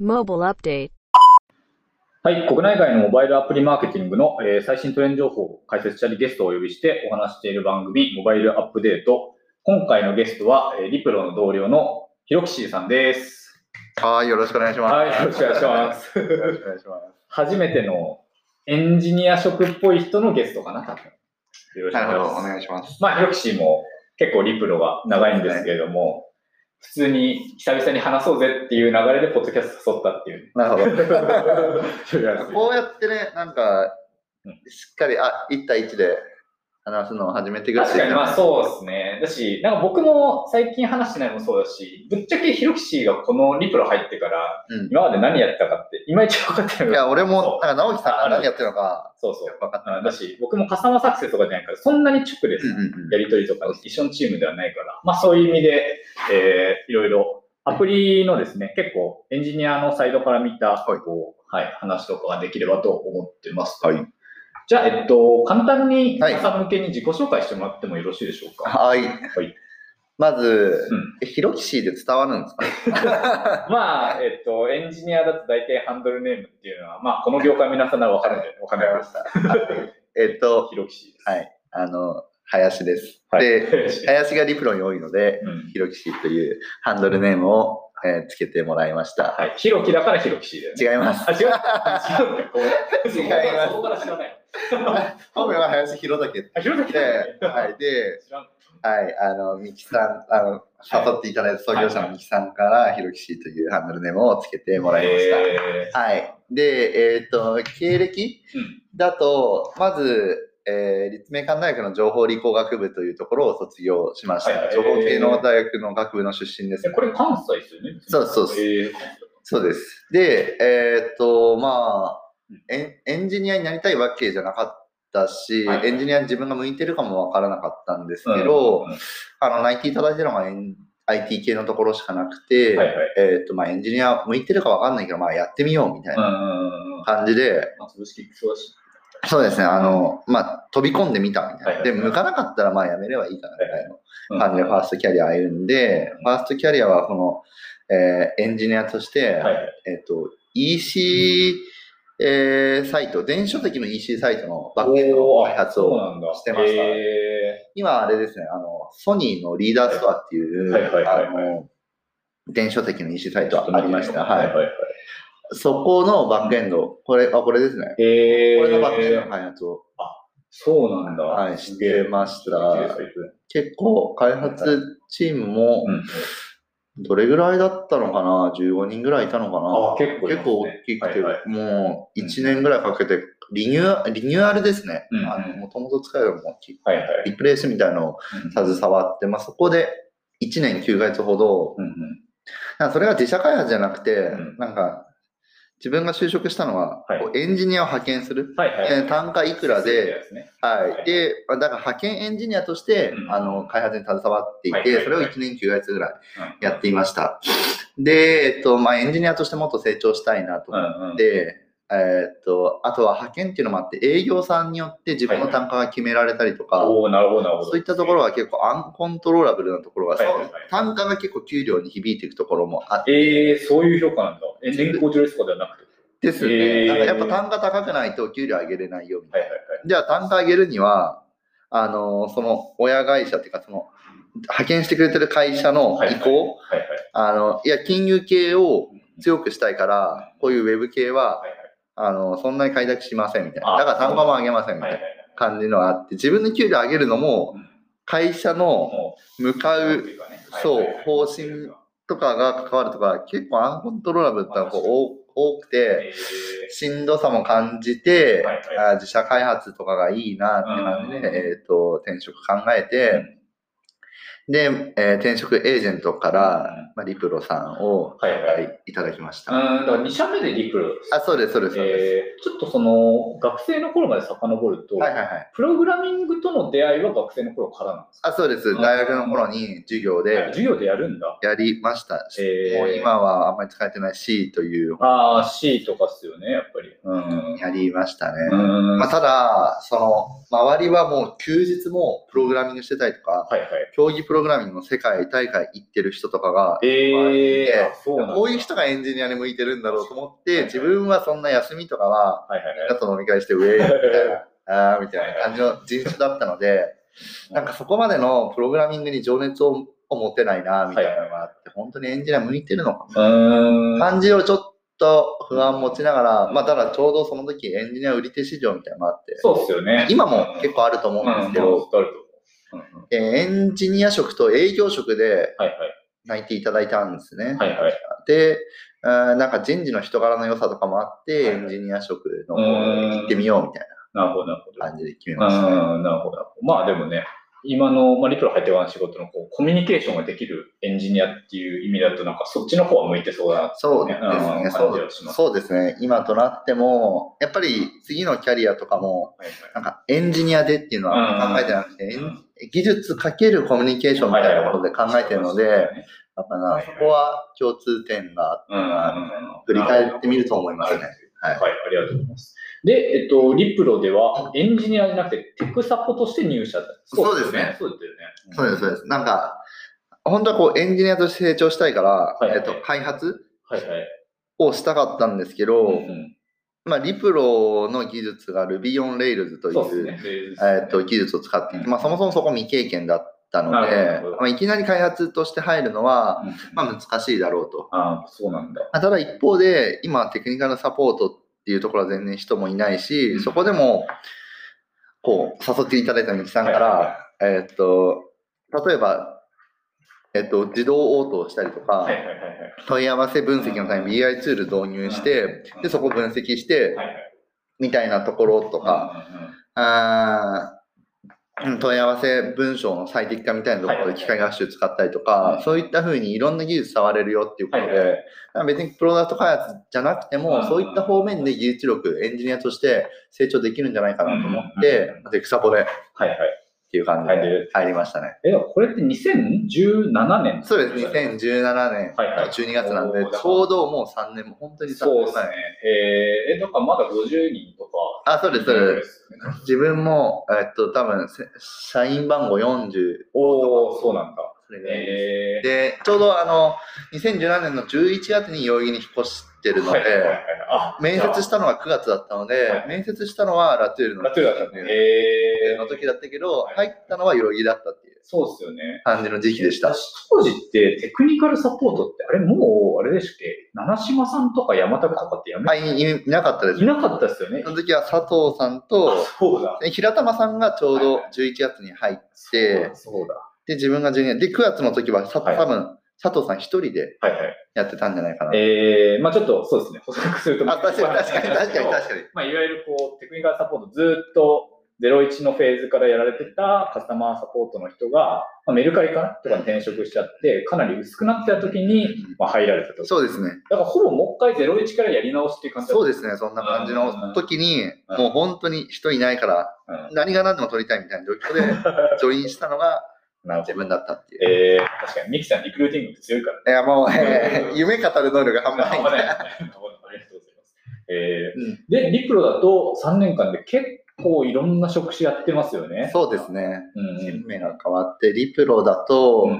Mobile Update はい、国内外のモバイルアプリマーケティングの、えー最新トレンド情報を解説したりゲストをお呼びしてお話ししている番組、モバイルアップデート。今回のゲストは、えーリプロの同僚のヒロキシーさんです。はい、よろしくお願いします。はいよろしくお願いしますよろしくお願いします。初めてのエンジニア職っぽい人のゲストかな、多分。よろしくなるほど、おお願いします。ます。まあ、ヒロキシーも結構リプロが長いんですけれども、普通に久々に話そうぜっていう流れでポッドキャスト誘ったっていう。なるほど。ど。こうやってね、なんかうん、しっかり、あ、1対1で話すのを初めてぐらい確かに、まあそうですね。だし、なんか僕も最近話してないのもそうだし、ぶっちゃけヒロキシーがこのリプロ入ってから、うん。今まで何やってたかって、いまいち分かってないいや、俺も、そなんか直樹さんあが何やってるのか、そうそう。分かってない。あだし、僕もカスタマーサクセスとかじゃないから、そんなに直でうんうんうんやり取りとか一緒のチームではないから、まあそういう意味で、えーいろいろアプリのですね、結構エンジニアのサイドから見た、はいこうはい、話とかができればと思ってます。はい。じゃあ、えっと、簡単にはい皆さん向けに自己紹介してもらってもよろしいでしょうか？はい。はいまずうん、えヒロキシーで伝わるんですか？まあ、えっと、エンジニアだと大体ハンドルネームっていうのは、まあ、この業界皆さんならわかるんで、わかんないです。えっと、ヒロキシーです。はい。あの、林です。はい。で、林がリプロに多いので、うんヒロキシーというハンドルネームを、えーつけてもらいました。はい。ヒロキだからヒロキシーだよね。違います。あ、違う。違う。違いますそこから知らない。本名は林弘武あ、ヒロキで、はい。で。はい、あの、ミキさん、あの、誘っていただいた創業者のミキさんから、ひろきしというハンドルネームをつけてもらいました。えはい。で、えっ、と、経歴だと、まず、えー立命館大学の情報理工学部というところを卒業しました。はいはい情報系の大学の学部の出身ですえ。これ関西ですよね。そうそうそうえーそうです。で、えっ、と、まあエン、エンジニアになりたいわけじゃなかったし、はいエンジニアに自分が向いてるかもわからなかったんですけど、うんうんあの、内定いただいてるのがエン IT 系のところしかなくて、はいはいえっ、と、まあ、エンジニア向いてるかわかんないけど、まあ、やってみようみたいなうんうんうんうん。感じで、まあ、潰しきそうだし。そうですね、あの、まあ、飛び込んでみたみたいな。で、向かなかったら、まあ、やめればいいかなみたいうんな感じで、ファーストキャリア歩んで、ファーストキャリアは、この、えーエンジニアとして、はいはい。えっ、と、EC、えーサイト、電子書籍の EC サイトのバックエンドの開発を。してましたえ今あれですね、あの、ソニーのリーダーストアっていう、はいはいはいはいあの、電子書籍の EC サイートありました。はい。はいはいはい。そこのバックエンド、これ、あ、これですね。えー。これのバックエンドの開発を、そうなんだ。はい、してました。うん結構、開発チームも、どれぐらいだったのかな ?15 人ぐらいいたのかな？あ結構ね。結構大きくて、はいはもう1年ぐらいかけて、リニューアリニューアルですね。うん。あの、もともと使えるもの、はいはい。リプレイスみたいなのを携わって、まあ、そこで1年9ヶ月ほど、うんうん。それが自社開発じゃなくて、うん。なんか、自分が就職したのは、はいエンジニアを派遣する。はいはい。えー単価いくらで、はい。で、まあだから派遣エンジニアとして、うんあの、開発に携わっていて、それを1年9ヶ月ぐらいうんやっていました。で、えっと、まあ、エンジニアとしてもっと成長したいなと思うんうんえっと、あとは派遣っていうのもあって、営業さんによって自分の単価が決められたりとか、おおなるほどなるほど。そういったところは結構アンコントローラブルなところが、はいはいはい単価が結構給料に響いていくところもあってえー、そういう評価なんだ。え、年功序列とかではなくて。ですね、えーなんかやっぱ単価高くないと給料上げれないよみたいな。はいはいはい。じゃあ単価上げるには、あのその親会社っていうか、その派遣してくれてる会社の意向、はいはい。あのいや、金融系を強くしたいから、こういうウェブ系は、はいはいあのそんなに開拓しませんみたいな。あだから単価も上げませんみたいな。感じのがあって、自分で給料上げるのもうん、会社のも向かう、うそう方針とかが関わるとか、結構アンコントローラブルってのがこう多多くて、えしんどさも感じて、自社開発とかがいいなって感じで、うんえっ、と、転職考えて、で、えー転職エージェントから、まあ、リプロさんをはいはいただきました。ーうん、だから2社目でリプロです。あ、そうです、そうです、そうです。えーちょっとその、学生の頃まで遡ると、はいはいはい。プログラミングとの出会いは学生の頃からなんですか？あ、そうです。大学の頃に授業で授業でやるんだ。やりました。えーもう今はあんまり使えてない C というああ、C とかっすよね、やっぱり。うん。やりましたね。うんまあ、ただ、その、周りはもう休日もプログラミングしてたりとか、はいはい。競技プロログラミングの世界大会行ってる人とかが、ええあそうなんだ。こういう人がエンジニアに向いてるんだろうと思って、自分はそんな休みとかは、みんなと飲み会して、ウェイみたいな、あーみたいな感じの人種だったので、なんかそこまでのプログラミングに情熱を持てないな、みたいなのがあって、本当にエンジニア向いてるのか。な？感じをちょっと不安持ちながら、まあ、ただちょうどその時エンジニア売り手市場みたいなのがあって、そうっすよね。今も結構あると思うんですけど、うんうんあると思ううんうんえーエンジニア職と営業職ではいはい。ただいたんですね。はいはい。で、なんか人事の人柄の良さとかもあって、エンジニア職の方に行ってみようみたいな感じで決めうましたね。ん、なるほど。なるほどまあでもね、今の、まあ、リプロ入ってからの仕事のこうコミュニケーションができるエンジニアっていう意味だと、なんかそっちの方は向いてそうだなそうですうんね。ますそうですね。今となっても、やっぱり次のキャリアとかも、はいなんかエンジニアでっていうのは考えてなくて、技術かけるコミュニケーションみたいなところで考えてるので、やっぱな、そこは共通点があったな、振り返ってみると思いますね。はいはい、ありがとうございます。で、えっと、リプロではエンジニアじゃなくてテクサポとして入社だそうですね。そうですよね。そうです、そうです。なんか、本当はこうエンジニアとして成長したいから、いはいえっと、開発。をしたかったんですけど、うんうんまあ、リプロの技術が Ruby on Rails というそうですね。えっと技術を使っていて、まあ、そもそもそこ未経験だったのでまあ、いきなり開発として入るのは、うんまあ、難しいだろうと。ああ、そうなんだ。まあただ一方で、今、テクニカルサポートっていうところは全然人もいないし、うんそこでも、こう、誘っていただいたミキさんから、えっと、例えば、えっと、自動応答したりとか。問い合わせ分析のために BI ツール導入して、で、そこを分析して。みたいなところとか、あ問い合わせ文章の最適化みたいなところで機械学習使ったりとか、はい。そういったふうにいろんな技術触れるよっていうことで、別にプロダクト開発じゃなくても、うん。そういった方面で技術力、エンジニアとして成長できるんじゃないかなと思っうんて、で、草ポで。っはいはい。ていう感じはいで入りましたね。え、これって2017年？そうです、2017年はいはい12月なんで、ちょうどもう3年も、本当に3年前。そうですね。えー、え、だからまだ50人とか？あ、そうです、そうです。自分も、えっと、多分せ社員番号40おー、そうなんだ。それぐらいですえー、で、ちょうどあの、2017年の11月に代々木に引っ越してるので、はいはいはいはいあ面接したのが9月だったので、はい面接したのはラトゥールのラトゥールだったね。えのー、時だったけど、はい入ったのは代々木だったっていうそうですよね。感じの時期でした。私当時ってテクニカルサポートって、あれもう、あれでしたっけ？七島さんとか山田とかってやめ、はい、いいなかったですい。なかったですよねそ。の時は佐藤さんと、そうだ。で平玉さんがちょうど11月に入って、そうだ。で、自分が12月、で、9月の時はさ、はい多分佐藤さん一人ではいはい。やってたんじゃないかな。えー、まあちょっとそうですね、補足すると。あ、確かに確かに確かに確かに。まあ、いわゆるこうテクニカルサポートずっと01のフェーズからやられてたカスタマーサポートの人が、まあ、メルカリかなとかに転職しちゃって、かなり薄くなってた時に、まあ、入られたと。そうですね。だからほぼもう一回01からやり直しっていう感じだそうですね、そんな感じの時に、うんもう本当に人いないから、うん何が何でも取りたいみたいな状況で、ジョインしたのが。自分だったっていう。えー、確かにミキさんリクルーティングって強いからね。いや、もう、えー 夢語る能力が半端ない。ありがとうございます。えうんー、で、リプロだと3年間で結構いろんな職種やってますよね。そうですね。うんうん。チーム名が変わって、リプロだと、うんうん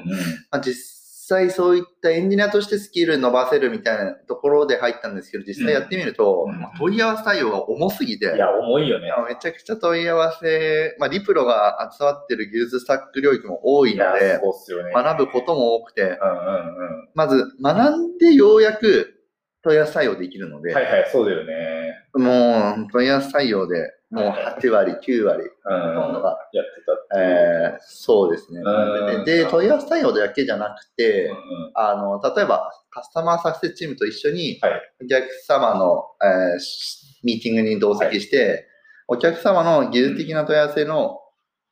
まあ、実際そういったエンジニアとしてスキル伸ばせるみたいなところで入ったんですけど、実際やってみると、うんまあ問い合わせ対応が重すぎて、いや、重いよね。めちゃくちゃ問い合わせ、まあ、リプロが集まってる技術スタック領域も多いので、そうっすよね。学ぶことも多くて、うんうんうん。まず学んでようやく問い合わせ対応できるので、はいはい、そうだよね。もう問い合わせ対応でもう8割、9割、うん。ほとんどが、やってた。えーそうですねうん。で、問い合わせ対応だけじゃなくて、あの、例えばカスタマーサクセスチームと一緒にはいお客様の、えーしミーティングに同席して、お客様の技術的な問い合わせの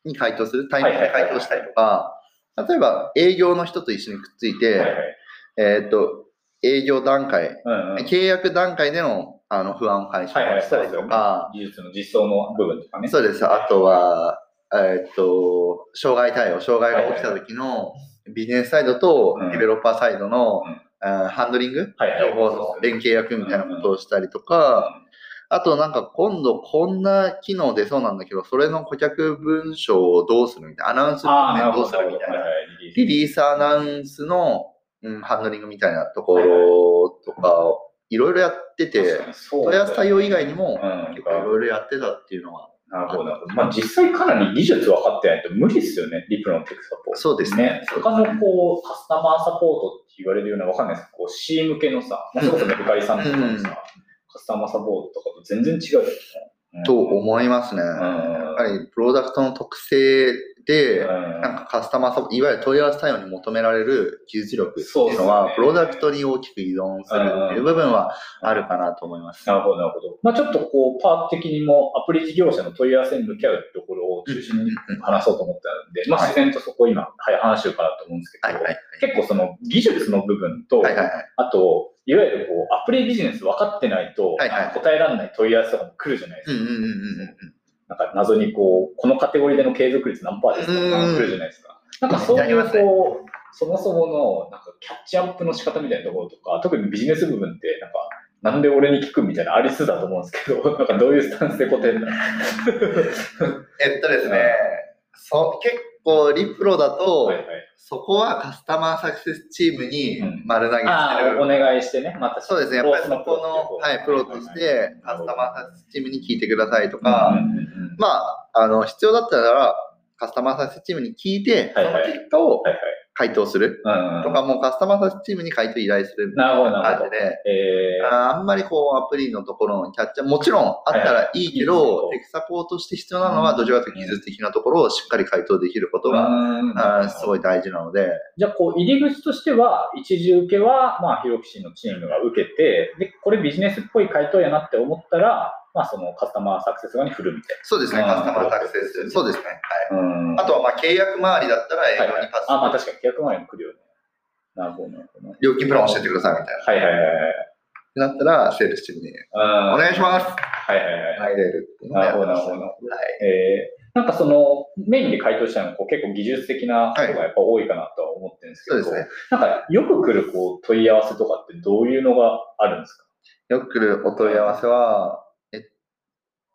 に回答する、タイミングで回答したりとか、例えば営業の人と一緒にくっついて、はいはい。えっ、と、営業段階、うんうん。契約段階でのあの不安を解消したりとか、技術の実装の部分とかね。そうです。あとは、えっ、と、障害対応、障害が起きた時のビジネスサイドとうんデベロッパーサイドの、ハンドリング、はいはい。両方の連携役みたいなことをしたりとか、あとなんか今度こんな機能出そうなんだけど、それの顧客文章をどうするみたいな、アナウンスああ、なるほど。うするみたいなはいはいリリース。リリースアナウンスの、うん、ハンドリングみたいなところとかをいろいろやってて、問い合わせ対応以外にもうん結構いろいろやってたっていうのは、なるほど。まあ実際かなり技術分かってないと無理ですよね、リプロのテクサポ。そうですねね。他のこう、カスタマーサポートって言われるようなわかんないですけど、こう C 向けのさ、まあ、それこそメルカリさんとかのうんさ、カスタマーサポートとかと全然違うじゃないですか。うんと思いますね。んやっぱりプロダクトの特性で、うんなんかカスタマーサポいわゆる問い合わせ対応に求められる技術力っていうのは、ねプロダクトに大きく依存するっていう部分はあるかなと思います。なるほど、なるほど。まあちょっとこう、パート的にもアプリ事業者の問い合わせに向き合うところを中心に話そうと思ったので、まあはい自然とそこ今、はい、話しようかなと思うんですけど、はいはい結構その技術の部分と、はいはいはい。あと、いわゆるこう、アプリビジネス分かってないと、はいはい答えられない問い合わせとかも来るじゃないですか。うんうんうんうんなんか謎にこう、このカテゴリーでの継続率何パーですか？来るじゃないですか。なんかそういうこう、そもそものなんかキャッチアップの仕方みたいなところとか、特にビジネス部分って、なんか、なんで俺に聞くみたいなありそうだと思うんですけど、なんかどういうスタンスで答えるんだえっとですね、そう結構リプロだと、はいはい。そこはカスタマーサクセスチームにうん。丸投げしてああ、おる。願いしてね、またそうですね、やっぱりそこの、はい、プロとしてカスタマーサクセスチームに聞いてくださいとか、うんうんうん。まあ、あの、必要だったら、カスタマーサクセスチームに聞いて、その結果をはいはい回答する？とか、もうカスタマーサクセスチームに回答依頼するみたいな感じ。で、えー。あんまりこうアプリのところのキャッチャー、もちろんあったらいいけど、テクサポートして必要なのは、どちらかというと技術的なところをしっかり回答できることが、すごい大事なので、じゃあ、こう、入り口としては、一時受けは、まあ、ヒロキシのチームが受けて、で、これビジネスっぽい回答やなって思ったら、まあ、そのカスタマーサクセス側に振るみたいそうですね、カスタマーサクセス。そうですね。はい。な。うんあとはまあ契約周りだったら営はいはい業にパスあ、まあ、確かに契約前に来るよね。なるほど、なるほど。料金プラン教えてくださいみたいな。はいはいはいはい。だったら、セールスチームにうんお願いします。はいはいはい。入れるっていうのをやってましたなるほどなるほどはい。えーなんかそのメインで回答したのはこう結構技術的なことがやっぱ多いかなとは思ってるんですけど、そうですね。なんかよく来るこう問い合わせとかってどういうのがあるんですか？よく来るお問い合わせは、え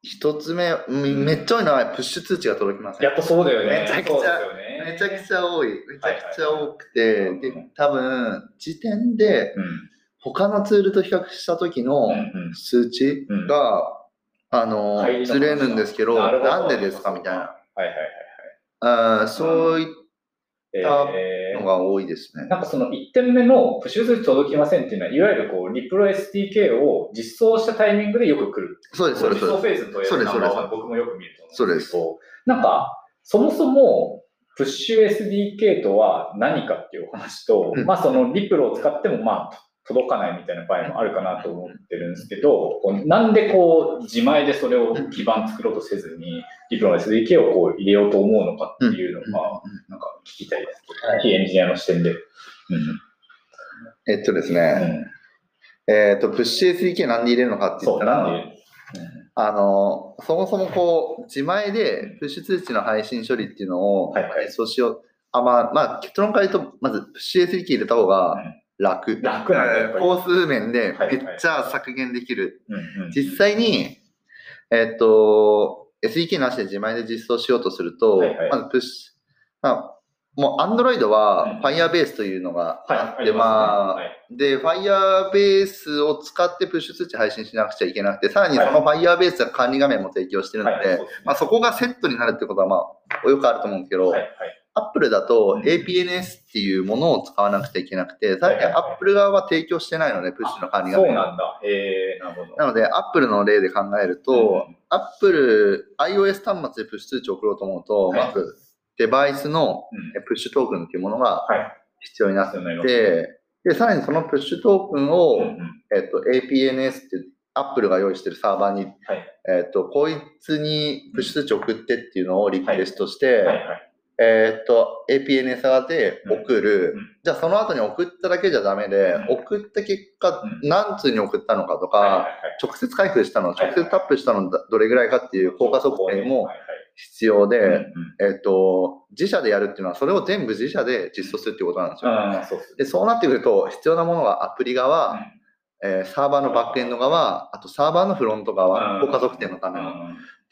一つ目、うんめっちゃ多いのはプッシュ通知が届きません。やっぱそうだよね。めちゃくちゃね。めちゃくちゃ多い。めちゃくちゃ多くて、はいはいで、多分、時点でうん他のツールと比較した時の数値が、あの、ずれるんですけど、なんでですか？みたいな。はいはいはいあーそういったのが多いですね。なんかその1点目のプッシュ通知届きませんっていうのは、いわゆるこうリプロ SDK を実装したタイミングでよく来る。そうです、そうです。実装フェーズというそうですナンバーワンそうです僕もよく見ると思そうですうんです。けど、なんか、そもそも、プッシュ SDK とは何かっていうお話と、うん。まあそのリプロを使ってもまあ届かないみたいな場合もあるかなと思ってるんですけど、なんでこう自前でそれを基盤作ろうとせずに、リプロの SDK をこう入れようと思うのかっていうのうん。が、なんか聞きたいですけど、はい。非エンジニアの視点で。うん。えっとですね、えっと、プッシュ SDK なんで入れるのかって言そう、ったら、あの、そもそもこう、自前でプッシュ通知の配信処理っていうのをはいはい。そうしよう。あ、まあ、まあ、結論から言うと、まず、プッシュ SDK 入れた方が楽。楽なんだやっぱり。工数面ではいめっちゃ削減できる。うんうん実際に、えっと、SDK なしで自前で実装しようとすると、はいはい。まずプッシュ、まあ、もう Android うんは Firebase というのがはい、あって、まあ、で、Firebase を使ってプッシュ通知配信しなくちゃいけなくて、さらにその Firebase が管理画面も提供してるので、まあ、そこがセットになるってことは、まあ、よくあると思うんですけど、はいはい。Apple だとうん。APNS っていうものを使わなくちゃいけなくて、さらにはいはい。はい Apple 側は提供してないので、プッシュの管理画そうなんだ。えー、なるほど。なので、Apple の例で考えると、Apple、iOS 端末でプッシュ通知を送ろうと思うと、はい。まず、デバイスのうん、プッシュトークンっていうものがはい。必要になって、で、さらにそのプッシュトークンを、うんうん。えっと、APNS っていう Apple が用意してるサーバーに、はい。えっと、こいつにプッシュ通知を送ってっていうのをリクエストして。えっと、APNS 側で送る、うん。うんじゃあその後に送っただけじゃダメで、うん。送った結果、うん。何通に送ったのかとか、直接開封したの、直接タップしたのどれぐらいかっていう効果測定も必要で、うんうんえっと、自社でやるっていうのは、それを全部自社で実装するっていうことなんですよ。ああ、そうでそうなってくると、必要なものはアプリ側、えーサーバーのバックエンド側、あとサーバーのフロント側、効果測定のための。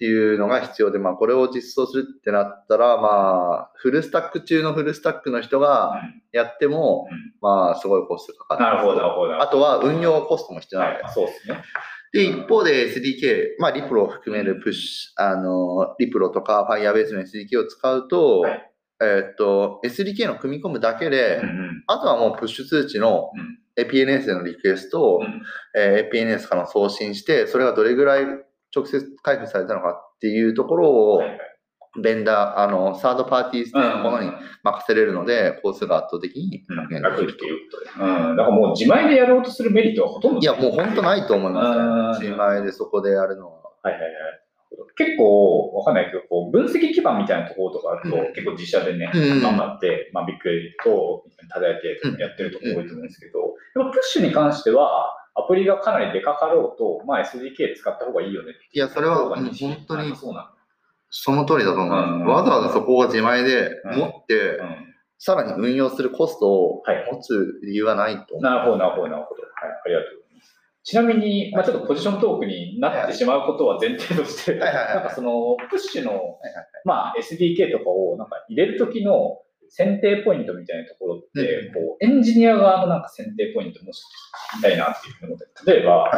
っていうのが必要で、まあ、これを実装するってなったら、まあ、フルスタック中のフルスタックの人がやっても、うんまあ、すごいコストかかる。なるほど、なるほど。あとは運用コストも必要なので。はい、そうですね。で、一方で SDK、まあ、リプロを含めるプッシュ、あの、リプロとか Firebase の SDK を使うと、はい。えーっと、SDK の組み込むだけで、うんうん。あとはもうプッシュ通知のうん。APNS でのリクエストを、うん。えー APNS から送信して、それがどれぐらい直接開封されたのかっていうところをはい、はいベンダー、あの、サードパーティーのものに任せれるので、コースが圧倒的に減楽っていうことで。うん。だからもう自前でやろうとするメリットはほとんどいや、もう本当ないと思いますね。うん自前でそこでやるのは。はいはいはい。結構、わかんないけど、こう分析基盤みたいなところとかあると、うん結構自社でね、うん頑張って、まあ、ビッグエリと叩いてやってるところ多いと思うんですけど、でもプッシュに関しては、アプリがかなりでかかろうと、まあ、SDK 使った方がいいよねいや、それは本当にそうなんその通りだと思います。うんわざわざそこが自前で持って、だ。うんさらに運用するコストをはい持つ理由はないと思う。なるほど、なるほど、なるほど。はい、ありがとうございます。ちなみに、まあ、ちょっとポジショントークになってしまうことは前提として、なんかその、プッシュの、まあ、SDK とかをなんか入れるときの選定ポイントみたいなところって、うんこうエンジニア側のなんか選定ポイントもし聞きたいなっていうふうに思って、例えば、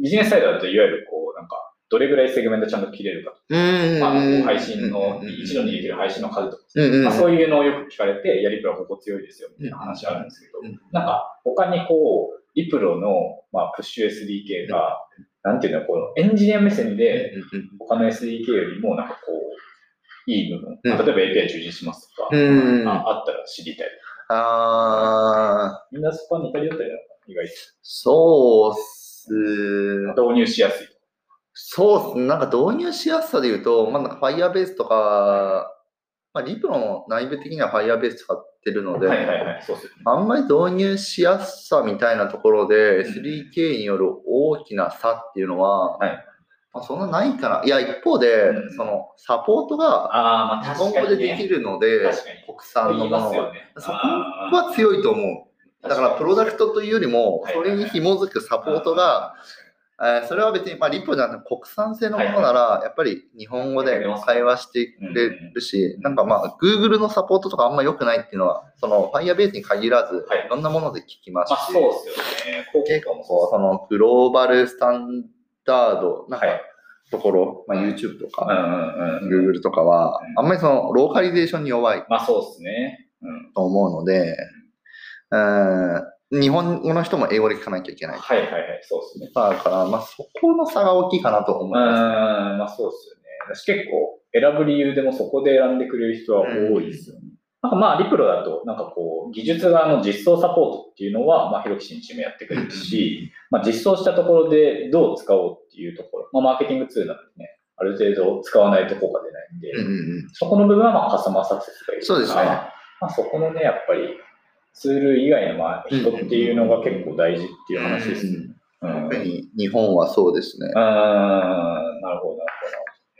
ビジネスサイドだといわゆるこう、なんか、どれぐらいセグメントちゃんと切れるかとか、うーん。まあ、配信の、一度にできる配信の数とか、まあ、そういうのをよく聞かれて、やりプロはここ強いですよみたいな話あるんですけど、うんなんか他にこう、リプロの、まあ、プッシュ SDK が、なんていうの、このエンジニア目線で、他の SDK よりもなんかこう、いい部分、うんまあ例えば API 充実しますとか、うんああったら知りたい。あーみんなそこは似たり寄ったりだな、意外そうっす。と。導入しやすい。そうっす。なんか導入しやすさで言うと、まあ、Firebase とか、まあ、リプロの内部的には Firebase 使ってるので、はいはいはい、そうですよね。あんまり導入しやすさみたいなところで、SDK による大きな差っていうのは、はいまあ、そんなないかな。いや、一方で、うんそのサポートがああ、まあ日本語でできるので、確かに。国産のものは。ますよね。そこは強いと思う。だから、プロダクトというよりもは、いそれに紐づくサポートが、えーそれは別に、まあ、リポじゃなくて国産製のものなら、やっぱり日本語で会話してくれるし、なんかまあ、Google のサポートとかあんま良くないっていうのは、その Firebase に限らずはい、いろんなもので聞きますまあ、し、そうですよね。高結校も構、そのグローバルスタンダードなはい。ところ、まあ、YouTube とうんか、うんうん。Google とかは、あんまりそのローカリゼーションに弱い。まあ、そうですね。うん。と思うので、うん日本語の人も英語で聞かなきゃいけない。はいはいはい、そうですね。だから、まあ、そこの差が大きいかなと思うん、います。まあそうですよね。私結構選ぶ理由でもそこで選んでくれる人は多いですよね。なんかまあ、リプロだと、なんかこう、技術側の実装サポートっていうのは、まあ、ひろきしんチームやってくれるし、まあ、実装したところでどう使おうっていうところ、まあ、マーケティングツールなんでね、ある程度使わないと効果出ないんで、うんうんうんそこの部分はまあカスタマーサクセスがいるそうですねまあ、そこのね、やっぱりツール以外のまあ人っていうのが結構大事っていう話ですね。特に日本はそうですね。なるほど、なるほど。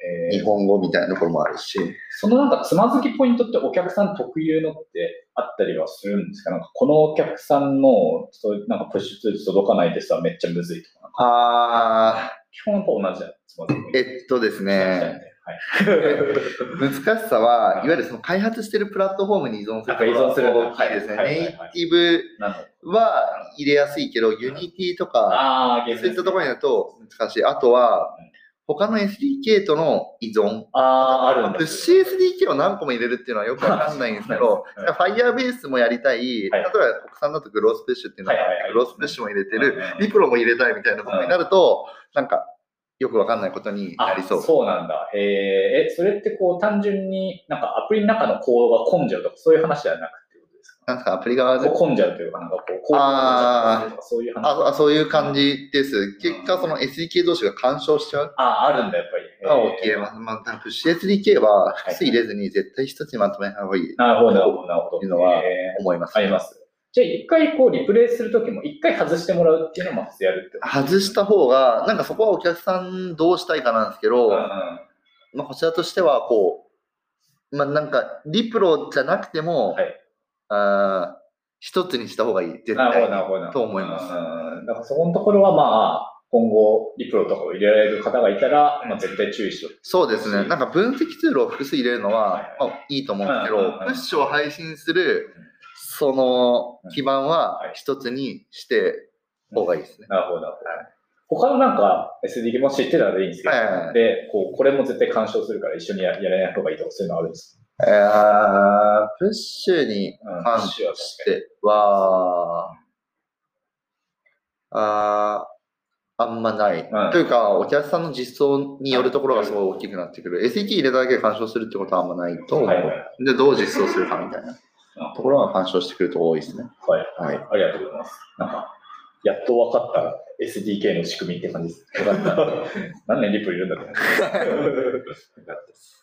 えー日本語みたいなところもあるし。そのなんかつまずきポイントってお客さん特有のってあったりはするんですか？なんかこのお客さんのそうなんかプッシュツール届かないですはめっちゃむずいとか。あ基本やっぱ同じだよ。つまずきポイント。ー、えっとですね、はい。難しさは、いわゆるその開発してるプラットフォームに依存するやっぱ依存する。大きい。ですね。ネイティブは入れやすいけど、 Unity とか、ああ、そういったところになると難しい。あとはうん、他の SDK との依存。ああ、あるんだ。プッシュ SDK を何個も入れるっていうのはよくわかんないんですけどうん、Firebase もやりたい、例えば国産だと Growth Push っていうのがはいはいはい。 Growth Push も入れてる。 Repro も入れたいみたいなことになると、なんかよくわかんないことになありそう。そうなんだ。へえ、え、それってこう単純になんかアプリの中のコードが混んじゃうとかそういう話ではなくてことですか？なんですか、アプリ側で混んじゃうというか、なんかこう、コードが混んじゃうとかそういう話？ああそういう感じです。結果、その SDK 同士が干渉しちゃう。あ、あるんだ、やっぱり。が起きます。まあ、プッシュ SDK は複数入れずに絶対一つにまとめた方がいいなるほど、なるほど、なるほど。いうのは思います。あります。じゃあ、一回こう、リプレイするときも、一回外してもらうっていうのもまずやるって外した方が、なんかそこはお客さんどうしたいかなんですけど、うんうん。まあ、こちらとしては、こう、まあ、なんか、リプロじゃなくても、はい。あー一つにした方がいい、絶なるほど、対なるほど。と思います。うんだからそこのところはまあ、今後、リプロとかを入れられる方がいたら、まあ、絶対注意しろ。そうですね。なんか分析ツールを複数入れるのは、まあ、いいと思うんですけどうんうんうん、プッシュを配信する、その基盤ははい一つにして方がいいですね。なるほど。ほど他のなんか SDK も知ってたらいいんですけど、はいはいはいで、こう、これも絶対干渉するから一緒にややらない方がいいとか、そういうのあるんですえー、プッシュに関しては、あーあんまない。うんというか、お客さんの実装によるところがすごい大きくなってくる。SET 入れただけで干渉するってことはあんまないと思う。はいはいで、どう実装するかみたいなところが干渉してくると多いですね。はい。はい。ありがとうございます。なんか、やっと分かった SDK の仕組みって感じです。よかった。何年リプルいるんだと思って。よかったです